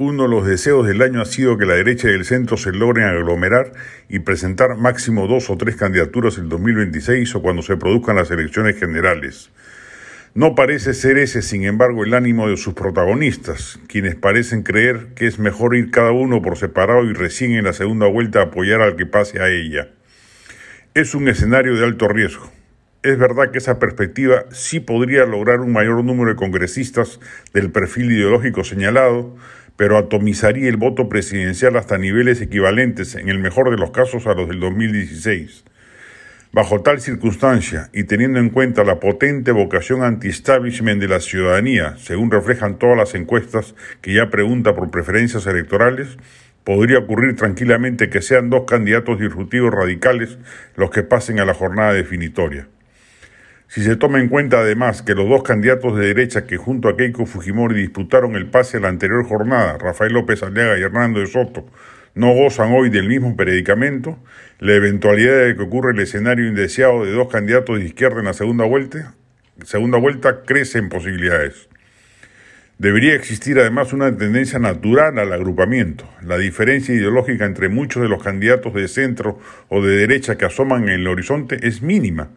Uno de los deseos del año ha sido que la derecha y el centro se logren aglomerar y presentar máximo dos o tres candidaturas en 2026 o cuando se produzcan las elecciones generales. No parece ser ese, sin embargo, el ánimo de sus protagonistas, quienes parecen creer que es mejor ir cada uno por separado y recién en la segunda vuelta apoyar al que pase a ella. Es un escenario de alto riesgo. Es verdad que esa perspectiva sí podría lograr un mayor número de congresistas del perfil ideológico señalado, pero atomizaría el voto presidencial hasta niveles equivalentes, en el mejor de los casos, a los del 2016. Bajo tal circunstancia y teniendo en cuenta la potente vocación anti-establishment de la ciudadanía, según reflejan todas las encuestas que ya pregunta por preferencias electorales, podría ocurrir tranquilamente que sean dos candidatos disruptivos radicales los que pasen a la jornada definitoria. Si se toma en cuenta además que los dos candidatos de derecha que junto a Keiko Fujimori disputaron el pase a la anterior jornada, Rafael López Aliaga y Hernando de Soto, no gozan hoy del mismo predicamento, la eventualidad de que ocurra el escenario indeseado de dos candidatos de izquierda en la segunda vuelta, segunda vuelta crece en posibilidades. Debería existir además una tendencia natural al agrupamiento. La diferencia ideológica entre muchos de los candidatos de centro o de derecha que asoman en el horizonte es mínima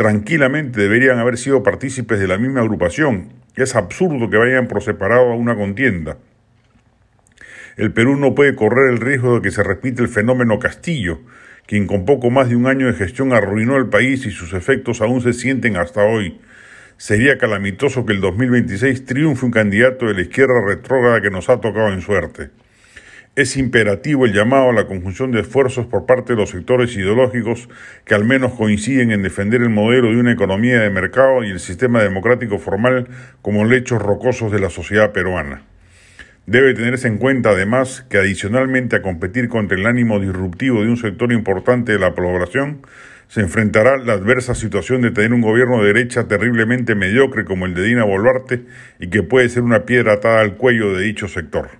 tranquilamente deberían haber sido partícipes de la misma agrupación. Es absurdo que vayan por separado a una contienda. El Perú no puede correr el riesgo de que se repita el fenómeno Castillo, quien con poco más de un año de gestión arruinó el país y sus efectos aún se sienten hasta hoy. Sería calamitoso que el 2026 triunfe un candidato de la izquierda retrógrada que nos ha tocado en suerte. Es imperativo el llamado a la conjunción de esfuerzos por parte de los sectores ideológicos que al menos coinciden en defender el modelo de una economía de mercado y el sistema democrático formal como lechos rocosos de la sociedad peruana. Debe tenerse en cuenta además que adicionalmente a competir contra el ánimo disruptivo de un sector importante de la población, se enfrentará la adversa situación de tener un gobierno de derecha terriblemente mediocre como el de Dina Boluarte y que puede ser una piedra atada al cuello de dicho sector.